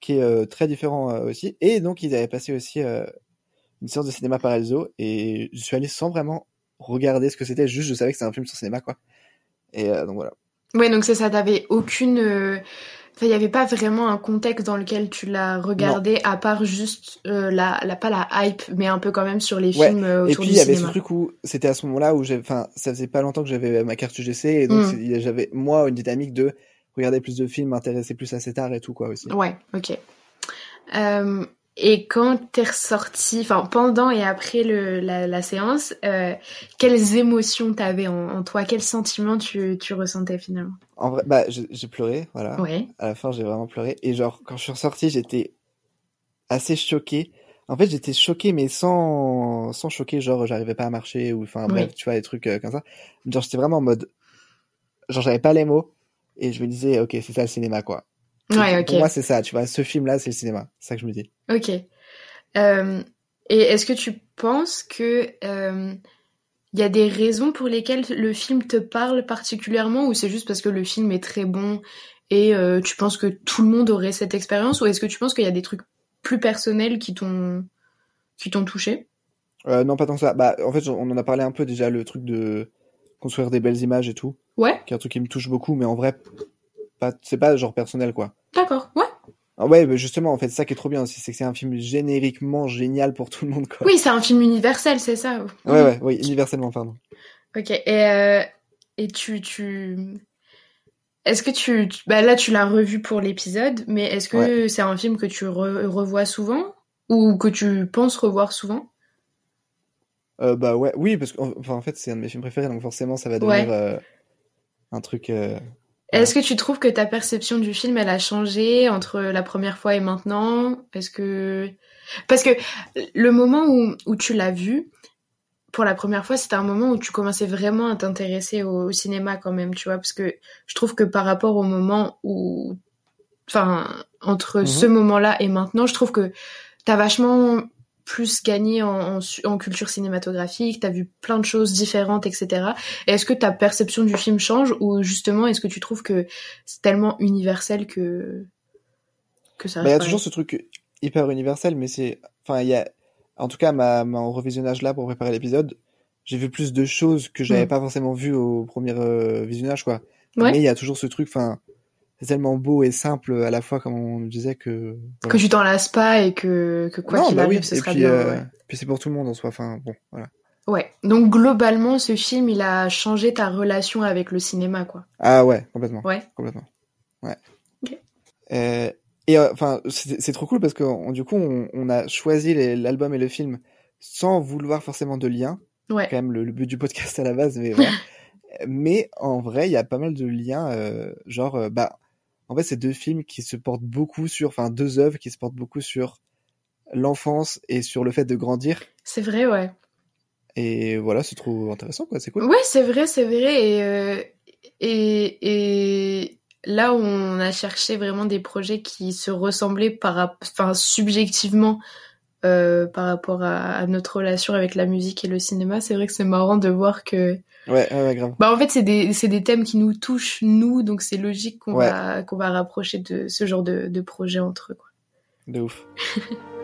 qui est euh, très différent euh, aussi. Et donc, ils avaient passé aussi euh, une séance de cinéma paradiso. Et je suis allé sans vraiment regarder ce que c'était, juste je savais que c'était un film sur cinéma, quoi. Et euh, donc voilà. Ouais, donc c'est ça, t'avais aucune. Enfin, il n'y avait pas vraiment un contexte dans lequel tu l'as regardé, à part juste euh, la, la, pas la hype, mais un peu quand même sur les Ouais, films Et autour puis il y avait ce truc où c'était à ce moment-là où enfin, ça faisait pas longtemps que j'avais ma carte UGC et donc Mm. j'avais moi une dynamique de regarder plus de films, m'intéresser plus à cet art et tout quoi aussi. Ouais, ok. Euh, et quand t'es ressorti, enfin pendant et après le, la, la séance, euh, quelles émotions t'avais en, en toi? Quels sentiments tu, tu ressentais finalement? En vrai, bah j'ai pleuré, voilà. Ouais. À la fin, j'ai vraiment pleuré et genre quand je suis ressorti, j'étais assez choqué. En fait, j'étais choqué mais sans sans choquer, genre j'arrivais pas à marcher ou enfin bref, tu vois des trucs euh, comme ça. Genre j'étais vraiment en mode genre j'avais pas les mots et je me disais OK, c'est ça le cinéma quoi. Ouais, pour- moi, c'est ça, tu vois, ce film là, c'est le cinéma. C'est ça que je me dis. Ok. Euh, et est-ce que tu penses que euh, il y a des raisons pour lesquelles le film te parle particulièrement ou c'est juste parce que le film est très bon et euh, tu penses que tout le monde aurait cette expérience ou est-ce que tu penses qu'il y a des trucs plus personnels qui t'ont qui t'ont touché? Euh, non, pas tant que ça. Bah, en fait, on en a parlé un peu déjà, le truc de construire des belles images et tout, Ouais, qui est un truc qui me touche beaucoup, mais en vrai, pas, c'est pas genre personnel, quoi. d'accord. Ouais. Ah ouais, mais justement, en fait, ça qui est trop bien aussi, c'est que c'est un film génériquement génial pour tout le monde, quoi. Oui, c'est un film universel, c'est ça. Ouais, ouais, oui, universellement, pardon. Ok. Et euh, et tu tu est-ce que tu, tu- bah là tu l'as revu pour l'épisode, mais est-ce que c'est un film que tu re- revois souvent ou que tu penses revoir souvent? Euh, bah ouais, oui, parce que, enfin, en fait, c'est un de mes films préférés, donc forcément, ça va Ouais. devenir euh, un truc. euh, Est-ce que tu trouves que ta perception du film elle a changé entre la première fois et maintenant? Est-ce que parce que le moment où, où tu l'as vu pour la première fois, c'était un moment où tu commençais vraiment à t'intéresser au, au cinéma quand même, tu vois, parce que je trouve que par rapport au moment où, enfin, entre Mhm. ce moment-là et maintenant, je trouve que t'as vachement plus gagné en, en culture cinématographique, t'as vu plein de choses différentes, etc. Et est-ce que ta perception du film change ou justement est-ce que tu trouves que c'est tellement universel que que ça Bah, il y a toujours ce truc hyper universel, mais c'est, enfin, il y a, en tout cas, ma, en revisionnage là pour préparer l'épisode, j'ai vu plus de choses que j'avais Mm. pas forcément vu au premier euh, visionnage, quoi. Ouais. Mais il y a toujours ce truc, enfin, c'est tellement beau et simple à la fois, comme on disait, que. que tu t'en lasses pas et que que quoi qu'il bah arrive oui. ce et sera puis, bien. euh, ouais. puis c'est pour tout le monde en soi. Enfin, bon, voilà. Ouais. Donc globalement, ce film, il a changé ta relation avec le cinéma, quoi. Ah ouais, complètement. Ouais. Complètement. Ouais. Euh, et euh, enfin, c'est c'est trop cool parce que on- du coup, on, on a choisi l'album et le film sans vouloir forcément de lien. Ouais. quand même le, le but du podcast à la base, mais voilà. mais en vrai, il y a pas mal de liens, euh, genre, bah, en fait, c'est deux films qui se portent beaucoup sur, enfin, deux œuvres qui se portent beaucoup sur l'enfance et sur le fait de grandir. C'est vrai, ouais. Et voilà, c'est trop intéressant, quoi. C'est cool. Ouais, c'est vrai, c'est vrai. Et, euh, et, et là où on a cherché vraiment des projets qui se ressemblaient par, enfin, subjectivement euh, par rapport à, à notre relation avec la musique et le cinéma, c'est vrai que c'est marrant de voir que, Ouais, ouais, grave. bah en fait, c'est des, c'est des thèmes qui nous touchent nous, donc c'est logique qu'on Ouais. va, qu'on va rapprocher de ce genre de, de projets entre eux. Quoi. De ouf.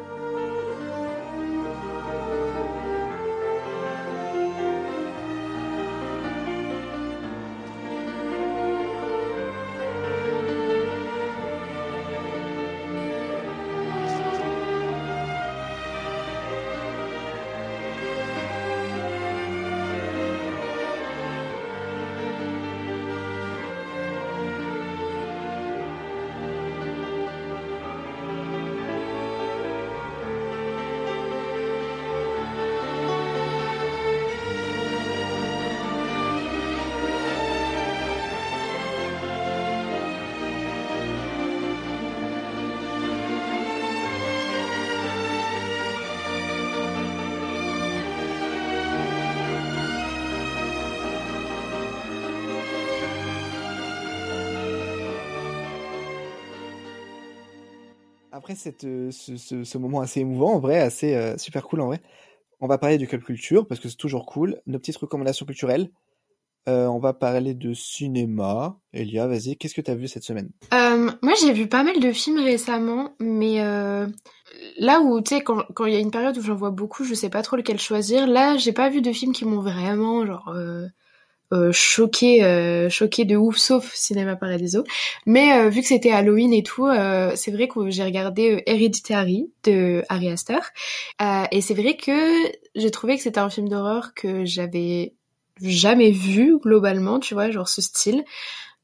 Après cette, euh, ce, ce, moment assez émouvant, en vrai, assez euh, super cool, en vrai, on va parler du club culture parce que c'est toujours cool. Nos petites recommandations culturelles. Euh, on va parler de cinéma. Elia, vas-y, qu'est-ce que t'as vu cette semaine? Moi, j'ai vu pas mal de films récemment, mais là où, tu sais, quand quand il y a une période où j'en vois beaucoup, je sais pas trop lequel choisir. Là, j'ai pas vu de films qui m'ont vraiment, genre, euh, euh, choqué, euh, choqué de ouf, sauf Cinéma Paradiso. Mais euh, vu que c'était Halloween et tout, euh, c'est vrai que j'ai regardé euh, Hereditary de Ari Aster. Euh, et c'est vrai que j'ai trouvé que c'était un film d'horreur que j'avais jamais vu globalement, tu vois, genre ce style.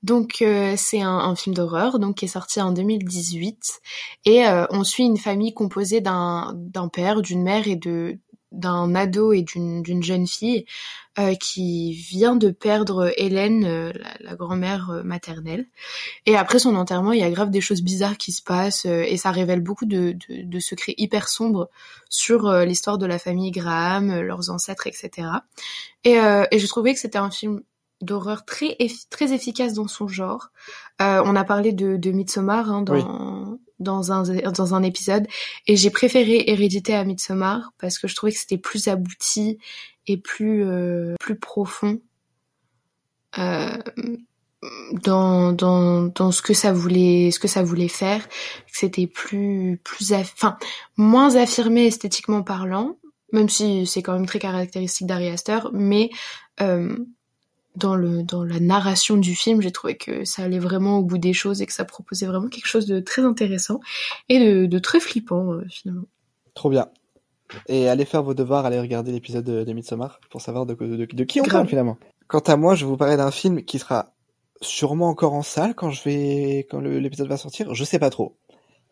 Donc euh, c'est un, un film d'horreur donc qui est sorti en 2018 et euh, on suit une famille composée d'un d'un père, d'une mère et de d'un ado et d'une d'une jeune fille euh, qui vient de perdre Hélène, euh, la, la grand-mère euh, maternelle. Et après son enterrement, il y a grave des choses bizarres qui se passent euh, et ça révèle beaucoup de, de, de secrets hyper sombres sur l'histoire de la famille Graham, leurs ancêtres, etc. Et, euh, et je trouvais que c'était un film d'horreur très effi- très efficace dans son genre. Euh, on a parlé de, de Midsommar hein, dans dans un dans un épisode. Et j'ai préféré Hérédité à Midsommar parce que je trouvais que c'était plus abouti et plus euh, plus profond euh, dans dans dans ce que ça voulait ce que ça voulait faire. C'était plus plus enfin moins affirmé esthétiquement parlant même si c'est quand même très caractéristique d'Ari Aster mais euh, dans le dans la narration du film, j'ai trouvé que ça allait vraiment au bout des choses et que ça proposait vraiment quelque chose de très intéressant et de, de très flippant euh, finalement. Trop bien. Et allez faire vos devoirs, allez regarder l'épisode de, de Midsommar pour savoir de, de, de qui on Grave. parle finalement. Quant à moi, je vais vous parler d'un film qui sera sûrement encore en salle quand je vais quand le- l'épisode va sortir. Je sais pas trop.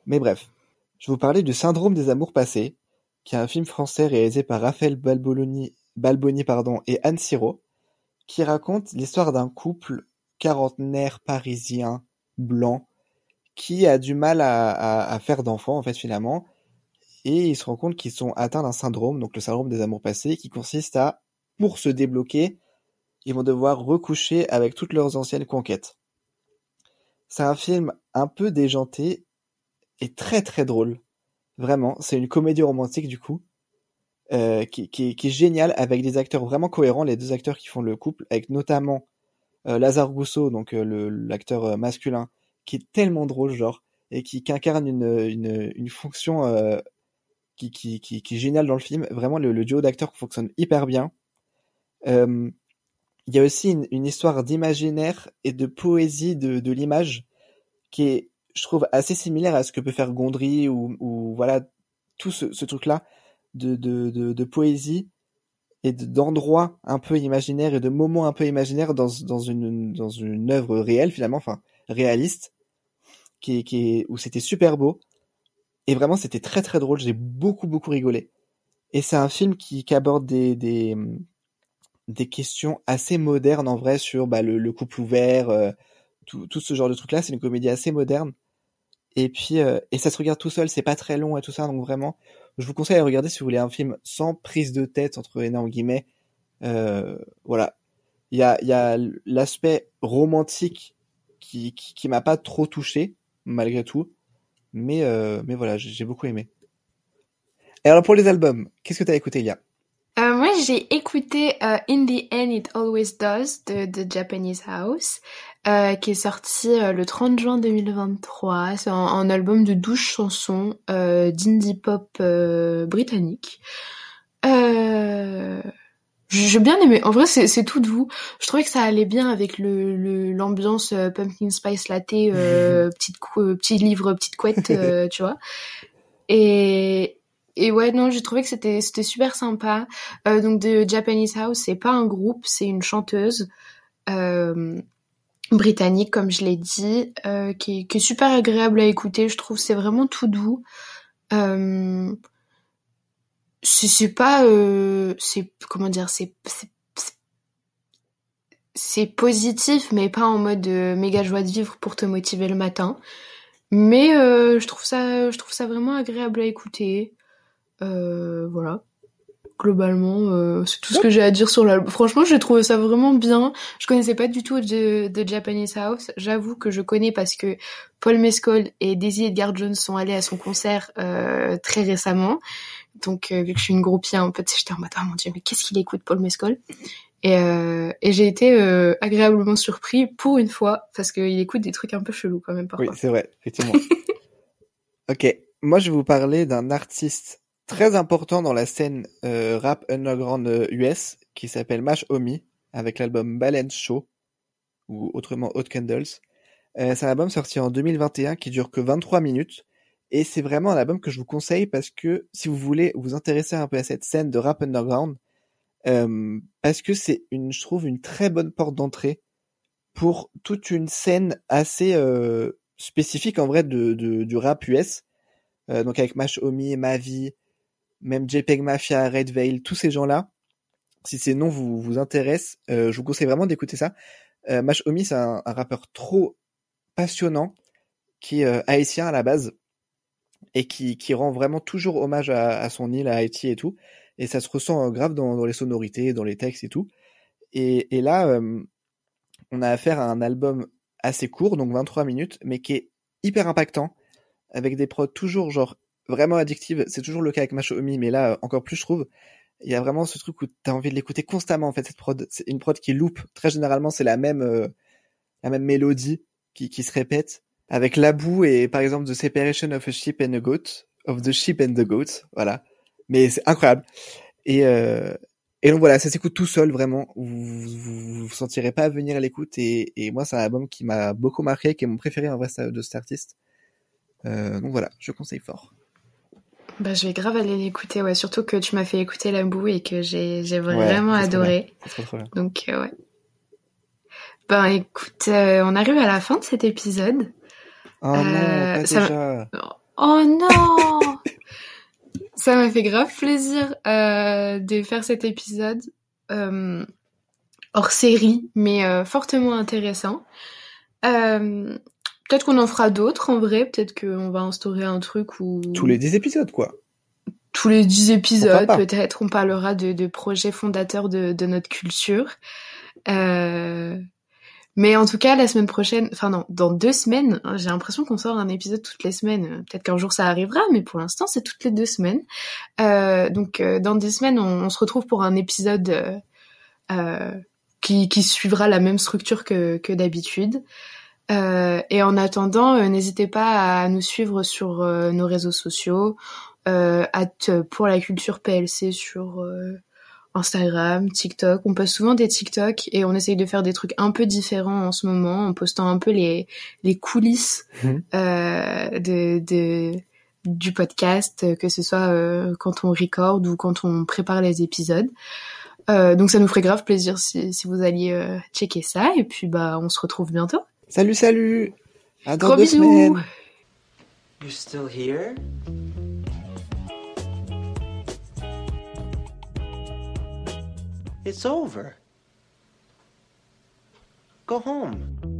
Mais bref, je vais vous parler du Syndrome des amours passés, qui est un film français réalisé par Raphaël Balboni, Balboni pardon, et Anne Siro, qui raconte l'histoire d'un couple quarantenaire parisien blanc qui a du mal à, faire d'enfants en fait finalement et ils se rendent compte qu'ils sont atteints d'un syndrome, donc le syndrome des amours passés, qui consiste à, pour se débloquer, ils vont devoir recoucher avec toutes leurs anciennes conquêtes. C'est un film un peu déjanté et très très drôle. Vraiment, c'est une comédie romantique du coup, euh, qui, qui, qui est géniale avec des acteurs vraiment cohérents, les deux acteurs qui font le couple, avec notamment euh, Lazare Gousseau, donc euh, l'acteur euh, masculin, qui est tellement drôle genre, et qui, qui incarne une, une, une fonction euh, qui, qui, qui, est géniale dans le film. Vraiment, le, le duo d'acteurs fonctionne hyper bien. Il y a aussi une, une histoire d'imaginaire et de poésie de, de l'image qui est, je trouve, assez similaire à ce que peut faire Gondry ou, ou voilà, tout ce, ce truc-là de, poésie et de- d'endroits un peu imaginaires et de moments un peu imaginaires dans, une, dans œuvre réelle finalement, enfin réaliste, qui, où c'était super beau. Et vraiment, c'était très très drôle. J'ai beaucoup beaucoup rigolé. Et c'est un film qui, aborde des, questions assez modernes en vrai sur bah, le, le couple ouvert, euh, tout, tout ce genre de trucs-là. C'est une comédie assez moderne. Et puis, euh, et ça se regarde tout seul, c'est pas très long et tout ça, donc vraiment, je vous conseille à regarder si vous voulez un film sans prise de tête, entre énormes guillemets. Euh, voilà. Il y a, il y a l'aspect romantique qui, qui, qui m'a pas trop touché, malgré tout. Mais, euh, mais voilà, j'ai beaucoup aimé. Et alors pour les albums, qu'est-ce que t'as écouté, Lia? Euh, moi, j'ai écouté euh, In the End It Always Does de, de Japanese House, euh, qui est sorti euh, le 30 juin 2023. C'est un, un album de 12 chansons euh, d'indie pop euh, britannique. Euh, j'ai bien aimé. En vrai, c'est tout doux. Je trouvais que ça allait bien avec le le- l'ambiance euh, pumpkin spice latte, euh, petite euh, petit livre, petite couette, euh, tu vois. Et et ouais, non, j'ai trouvé que c'était c'était super sympa. Euh, donc de Japanese House, c'est pas un groupe, c'est une chanteuse euh, britannique, comme je l'ai dit, euh, qui, est, super agréable à écouter. Je trouve c'est vraiment tout doux. Euh, c'est pas euh, c'est comment dire c'est- c'est positif mais pas en mode euh, méga joie de vivre pour te motiver le matin mais euh, je trouve ça je trouve ça vraiment agréable à écouter euh, voilà globalement euh, c'est tout ce que j'ai à dire sur l'album. Franchement j'ai trouvé ça vraiment bien. Je connaissais pas du tout de, de Japanese House. J'avoue que je connais parce que Paul Mescal et Daisy Edgar Jones sont allés à son concert euh, très récemment. Donc, euh, vu que je suis une groupie un peu, tu sais, j'étais en mode, oh mon dieu, mais qu'est-ce qu'il écoute, Paul Mescal? Et, euh, et j'ai été euh, agréablement surpris pour une fois, parce qu'il écoute des trucs un peu chelous quand même Oui, parfois. c'est vrai, effectivement. ok, moi je vais vous parler d'un artiste très important dans la scène euh, rap underground euh, US qui s'appelle Mash Omi avec l'album Balance Show ou autrement Hot Candles. Euh, c'est un album sorti en 2021 qui dure que 23 minutes et c'est vraiment un album que je vous conseille parce que si vous voulez vous intéresser un peu à cette scène de rap underground, euh, parce que c'est une, je trouve, une très bonne porte d'entrée pour toute une scène assez euh, spécifique en vrai de, de- du rap US. Euh, donc avec Mash Omi, Mavi, même JPEG Mafia, Red Veil, tous ces gens-là. Si ces noms vous, vous intéressent, euh, je vous conseille vraiment d'écouter ça. Euh, Mash Omi, c'est un, rappeur trop passionnant qui est euh, haïtien à la base et qui, qui rend vraiment toujours hommage à, son île, à Haïti et tout. Et ça se ressent grave dans, les sonorités, dans les textes et tout. Et, et là, on a affaire à un album assez court, donc 23 minutes, mais qui est hyper impactant, avec des prods toujours genre vraiment addictives. C'est toujours le cas avec Mashomi, mais là euh, encore plus je trouve. Il y a vraiment ce truc où t'as envie de l'écouter constamment en fait cette prod. C'est une prod qui loupe. Très généralement c'est la même euh, la même mélodie qui, qui se répète avec la boue et par exemple The Separation of a Sheep and a Goat, of the Sheep and the Goat, voilà. Mais c'est incroyable. Et euh, et donc voilà, ça s'écoute tout seul vraiment. Vous vous, vous, sentirez pas venir à l'écoute et, et moi c'est un album qui m'a beaucoup marqué, qui est mon préféré en vrai de cet artiste. Euh, donc voilà, je conseille fort. Bah, je vais grave aller l'écouter, ouais, surtout que tu m'as fait écouter la boue et que j'ai Ouais, vraiment trop adoré. C'est trop trop bien. Donc, euh, ouais. Ben, écoute, euh, on arrive à la fin de cet épisode. Oh non, Euh, pas ça- déjà. Oh non Ça m'a fait grave plaisir de faire cet épisode hors série, mais fortement intéressant. Euh, peut-être qu'on en fera d'autres en vrai, peut-être qu'on va instaurer un truc où Tous les 10 épisodes quoi. tous les dix épisodes, Pourquoi pas peut-être on parlera de, de projets fondateurs de, de notre culture. Euh, mais en tout cas, la semaine prochaine, enfin non, dans deux semaines, hein, j'ai l'impression qu'on sort un épisode toutes les semaines. Peut-être qu'un jour ça arrivera, mais pour l'instant c'est toutes les deux semaines. Euh, donc euh, dans deux semaines, on, on se retrouve pour un épisode qui, qui suivra la même structure que, que d'habitude. Euh, et en attendant, euh, n'hésitez pas à nous suivre sur euh, nos réseaux sociaux, euh, at pour la culture PLC sur euh, Instagram, TikTok. On poste souvent des TikTok et on essaye de faire des trucs un peu différents en ce moment, en postant un peu les, les coulisses Mhm. euh, de, de, du podcast, que ce soit euh, quand on record ou quand on prépare les épisodes. Euh, donc ça nous ferait grave plaisir si, si vous alliez euh, checker ça et puis bah on se retrouve bientôt. Salut, salut. À dans Gros deux bisous. You're still here? It's over. Go home.